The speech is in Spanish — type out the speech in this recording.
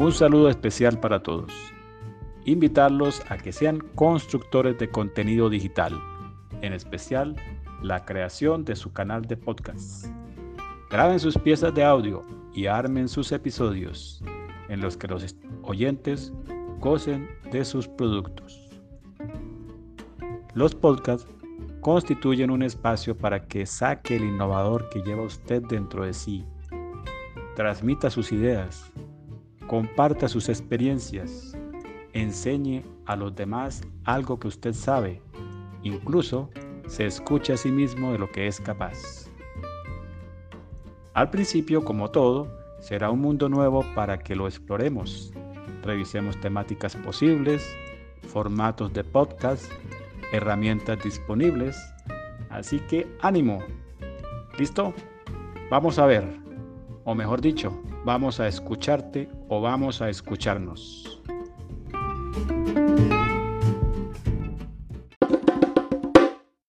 Un saludo especial para todos. Invitarlos a que sean constructores de contenido digital, en especial la creación de su canal de podcast. Graben sus piezas de audio y armen sus episodios en los que los oyentes gocen de sus productos. Los podcasts constituyen un espacio para que saque el innovador que lleva usted dentro de sí, transmita sus ideas, comparta sus experiencias, enseñe a los demás algo que usted sabe, incluso se escuche a sí mismo de lo que es capaz. Al principio, como todo, será un mundo nuevo para que lo exploremos, revisemos temáticas posibles, formatos de podcast, herramientas disponibles, así que ánimo. ¿Listo? Vamos a ver, o mejor dicho, vamos a escucharte o vamos a escucharnos.